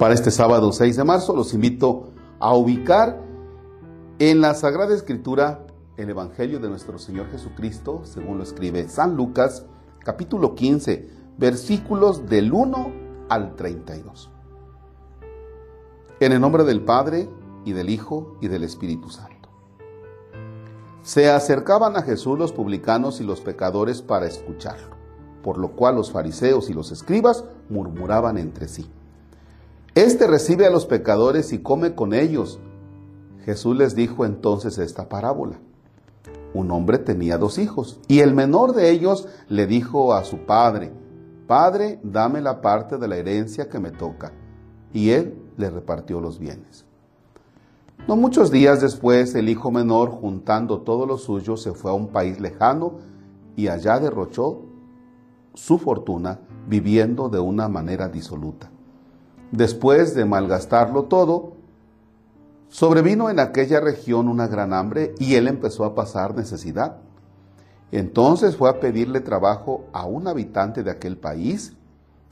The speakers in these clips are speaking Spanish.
Para este sábado 6 de marzo los invito a ubicar en la Sagrada Escritura el Evangelio de nuestro Señor Jesucristo, según lo escribe San Lucas, capítulo 15, versículos del 1 al 32. En el nombre del Padre, y del Hijo, y del Espíritu Santo. Se acercaban a Jesús los publicanos y los pecadores para escucharlo, por lo cual los fariseos y los escribas murmuraban entre sí. Este recibe a los pecadores y come con ellos. Jesús les dijo entonces esta parábola. Un hombre tenía dos hijos y el menor de ellos le dijo a su padre, Padre, dame la parte de la herencia que me toca. Y él le repartió los bienes. No muchos días después, el hijo menor, juntando todo lo suyo, se fue a un país lejano y allá derrochó su fortuna viviendo de una manera disoluta. Después de malgastarlo todo, sobrevino en aquella región una gran hambre y él empezó a pasar necesidad. Entonces fue a pedirle trabajo a un habitante de aquel país,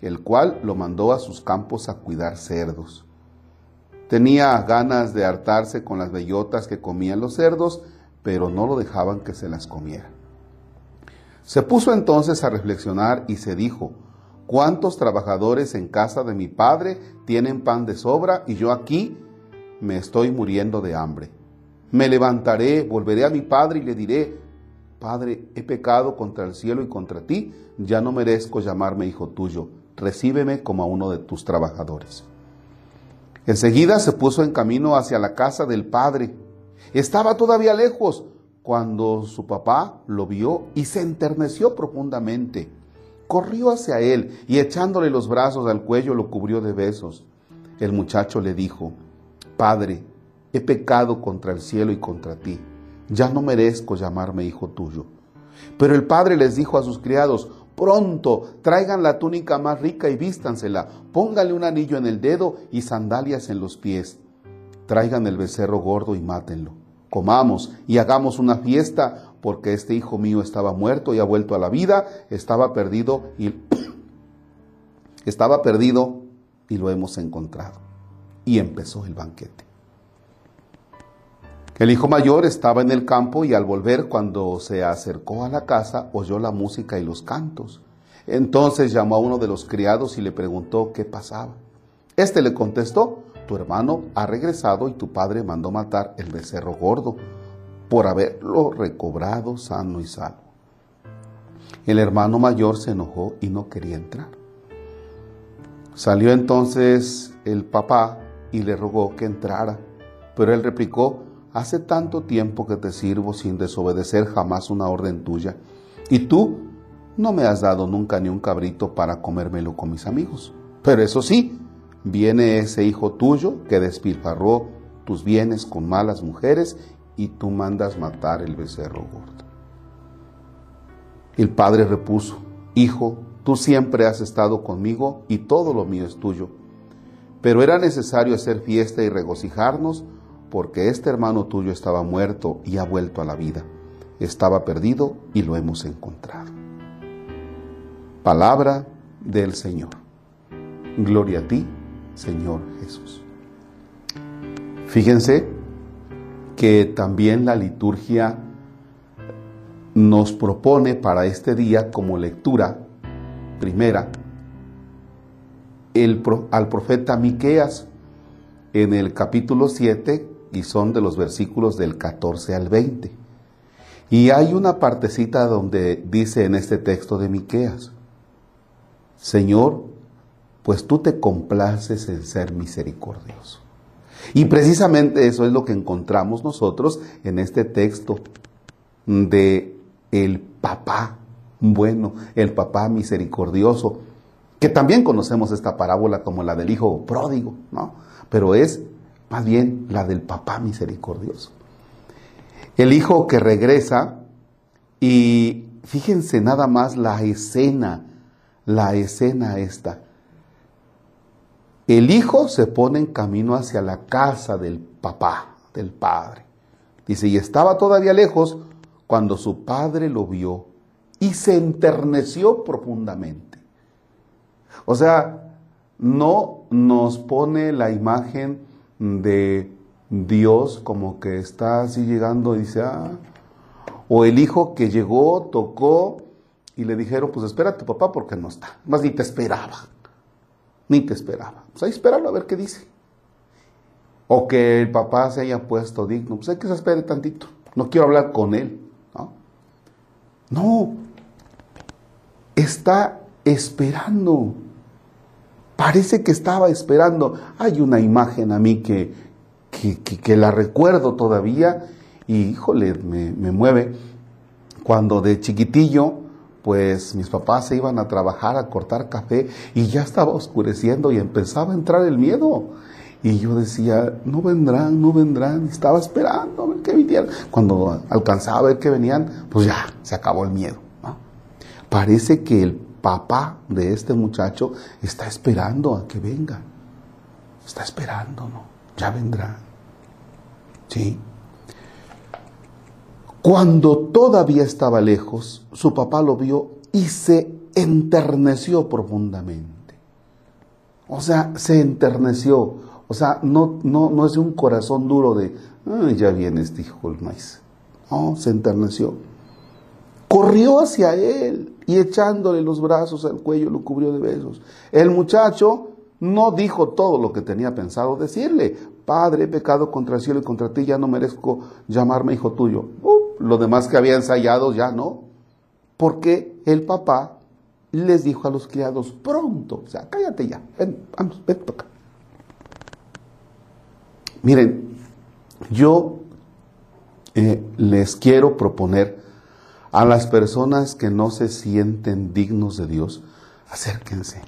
el cual lo mandó a sus campos a cuidar cerdos. Tenía ganas de hartarse con las bellotas que comían los cerdos, pero no lo dejaban que se las comiera. Se puso entonces a reflexionar y se dijo, ¿Cuántos trabajadores en casa de mi padre tienen pan de sobra y yo aquí me estoy muriendo de hambre? Me levantaré, volveré a mi padre y le diré, Padre, he pecado contra el cielo y contra ti, ya no merezco llamarme hijo tuyo, recíbeme como a uno de tus trabajadores. Enseguida se puso en camino hacia la casa del padre. Estaba todavía lejos cuando su papá lo vio y se enterneció profundamente corrió hacia él y echándole los brazos al cuello lo cubrió de besos. El muchacho le dijo, Padre, he pecado contra el cielo y contra ti, ya no merezco llamarme hijo tuyo. Pero el padre les dijo a sus criados, pronto, traigan la túnica más rica y vístansela, póngale un anillo en el dedo y sandalias en los pies. Traigan el becerro gordo y mátenlo. Comamos y hagamos una fiesta porque este hijo mío estaba muerto y ha vuelto a la vida, estaba perdido y estaba perdido y lo hemos encontrado. Y empezó el banquete. El hijo mayor estaba en el campo y al volver cuando se acercó a la casa oyó la música y los cantos. Entonces llamó a uno de los criados y le preguntó qué pasaba. Este le contestó, tu hermano ha regresado y tu padre mandó matar el becerro gordo por haberlo recobrado sano y salvo. El hermano mayor se enojó y no quería entrar. Salió entonces el papá y le rogó que entrara, pero él replicó, hace tanto tiempo que te sirvo sin desobedecer jamás una orden tuya, y tú no me has dado nunca ni un cabrito para comérmelo con mis amigos. Pero eso sí, viene ese hijo tuyo que despilfarró tus bienes con malas mujeres y tú mandas matar el becerro gordo. El padre repuso, Hijo, tú siempre has estado conmigo y todo lo mío es tuyo. Pero era necesario hacer fiesta y regocijarnos porque este hermano tuyo estaba muerto y ha vuelto a la vida. Estaba perdido y lo hemos encontrado. Palabra del Señor. Gloria a ti, Señor Jesús. Fíjense que también la liturgia nos propone para este día como lectura primera el, al profeta Miqueas en el capítulo 7 y son de los versículos del 14 al 20. Y hay una partecita donde dice en este texto de Miqueas, Señor, pues tú te complaces en ser misericordioso. Y precisamente eso es lo que encontramos nosotros en este texto de el papá bueno, el papá misericordioso, que también conocemos esta parábola como la del hijo pródigo, ¿no? Pero es más bien la del papá misericordioso. El hijo que regresa y fíjense nada más la escena, la escena esta. El hijo se pone en camino hacia la casa del papá, del padre. Dice, y estaba todavía lejos cuando su padre lo vio y se enterneció profundamente. O sea, no nos pone la imagen de Dios como que está así llegando y dice, ah, o el hijo que llegó, tocó y le dijeron, pues espera a tu papá porque no está. Más ni te esperaba, ni te esperaba. Pues ahí espéralo a ver qué dice. O que el papá se haya puesto digno, pues hay que se espere tantito. No quiero hablar con él. No, no. está esperando. Parece que estaba esperando. Hay una imagen a mí que, que, la recuerdo todavía y, híjole, me, me mueve. Cuando de chiquitillo, pues mis papás se iban a trabajar a cortar café y ya estaba oscureciendo y empezaba a entrar el miedo. Y yo decía, no vendrán, no vendrán. estaba esperando a ver qué vinieran. Cuando alcanzaba a ver que venían, pues ya, se acabó el miedo. Parece que el papá de este muchacho está esperando a que venga. Está esperando, ¿no? Ya vendrá. Sí. Cuando todavía estaba lejos, su papá lo vio y se enterneció profundamente. O sea, se enterneció. O sea, no, no, no es un corazón duro de, ya viene este hijo el maíz. No, se enterneció. Corrió hacia él y echándole los brazos al cuello lo cubrió de besos. El muchacho no dijo todo lo que tenía pensado decirle. Padre, he pecado contra el cielo y contra ti, ya no merezco llamarme hijo tuyo. Uh, lo demás que había ensayado ya no. Porque el papá les dijo a los criados, pronto, o sea, cállate ya, ven, vamos, ven acá. Miren, yo eh, les quiero proponer a las personas que no se sienten dignos de Dios, acérquense.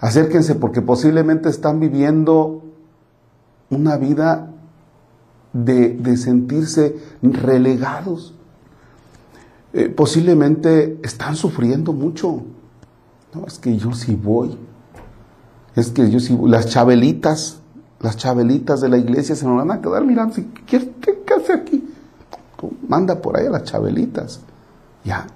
Acérquense porque posiblemente están viviendo una vida de, sentirse relegados. Eh, posiblemente están sufriendo mucho. No, es que yo sí voy. Es que yo sí voy. Las chabelitas, las chabelitas de la iglesia se nos van a quedar mirando. ¿Qué, qué hace aquí? manda por ahí a las chabelitas. Ya.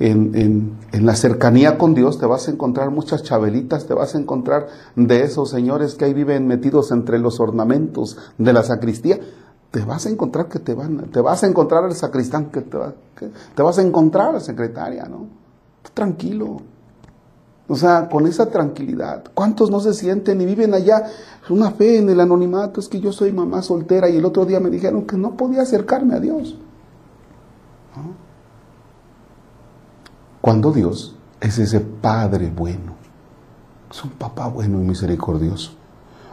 En, la cercanía con Dios te vas a encontrar muchas chabelitas, te vas a encontrar de esos señores que ahí viven metidos entre los ornamentos de la sacristía. Te vas a encontrar que te van, te vas a encontrar al sacristán que te, va, te vas a encontrar a la secretaria, ¿no? Tranquilo. O sea, con esa tranquilidad. ¿Cuántos no se sienten y viven allá una fe en el anonimato? Es que yo soy mamá soltera y el otro día me dijeron que no podía acercarme a Dios. Cuando Dios es ese Padre bueno, es un papá bueno y misericordioso.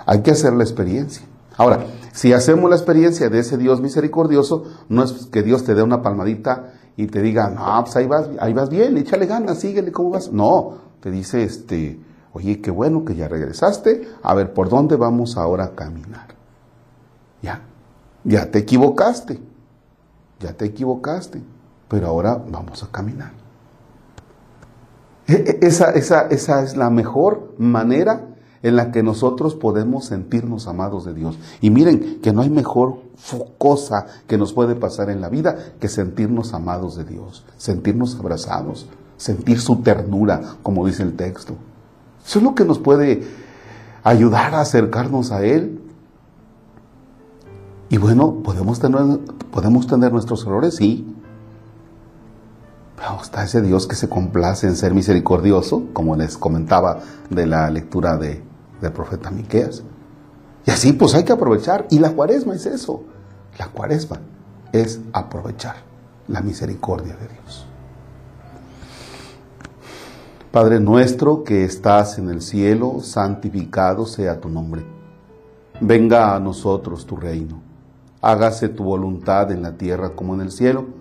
Hay que hacer la experiencia. Ahora, si hacemos la experiencia de ese Dios misericordioso, no es que Dios te dé una palmadita y te diga, no, pues ahí vas, ahí vas bien, échale ganas, síguele, ¿cómo vas? No, te dice, este, oye, qué bueno que ya regresaste, a ver, ¿por dónde vamos ahora a caminar? Ya, ya te equivocaste, ya te equivocaste, pero ahora vamos a caminar. E, e, esa, esa, esa es la mejor manera en la que nosotros podemos sentirnos amados de Dios. Y miren que no hay mejor cosa que nos puede pasar en la vida que sentirnos amados de Dios, sentirnos abrazados, sentir su ternura, como dice el texto. Eso es lo que nos puede ayudar a acercarnos a Él. Y bueno, podemos tener, podemos tener nuestros errores, sí. Está ese Dios que se complace en ser misericordioso, como les comentaba de la lectura de, del profeta Miqueas. Y así pues hay que aprovechar. Y la cuaresma es eso. La cuaresma es aprovechar la misericordia de Dios. Padre nuestro que estás en el cielo, santificado sea tu nombre. Venga a nosotros tu reino. Hágase tu voluntad en la tierra como en el cielo.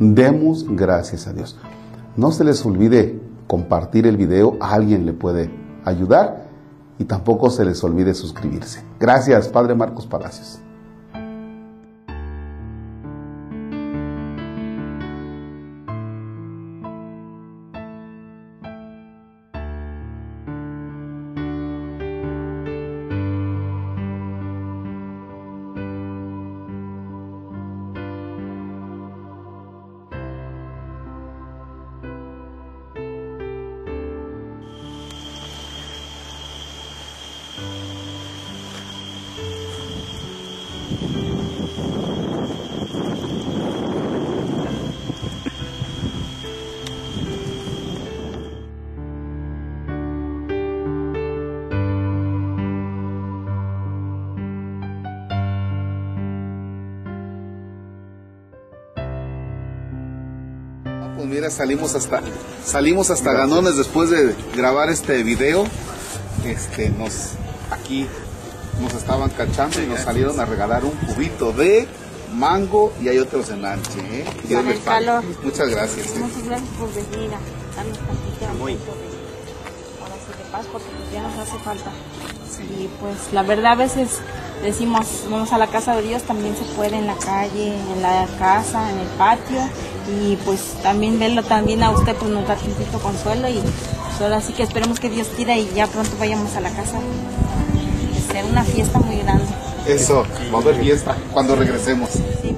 Demos gracias a Dios. No se les olvide compartir el video. A alguien le puede ayudar y tampoco se les olvide suscribirse. Gracias, Padre Marcos Palacios. Pues mira, salimos hasta salimos hasta Ganones después de grabar este video. Este nos aquí nos estaban cachando y nos salieron a regalar un cubito de mango y hay otros en lanche, ¿eh? Dios les calor. Muchas gracias. ¿eh? Muchas gracias por venir a darnos tantito de, ahora sí, de paz porque pues ya nos hace falta. Sí. Y pues la verdad a veces decimos, vamos a la casa de Dios, también se puede en la calle, en la casa, en el patio. Y pues también verlo también a usted pues nos da tantito consuelo y pues, ahora sí que esperemos que Dios quiera y ya pronto vayamos a la casa. Es una fiesta muy grande. Eso, va a haber fiesta cuando regresemos. Sí.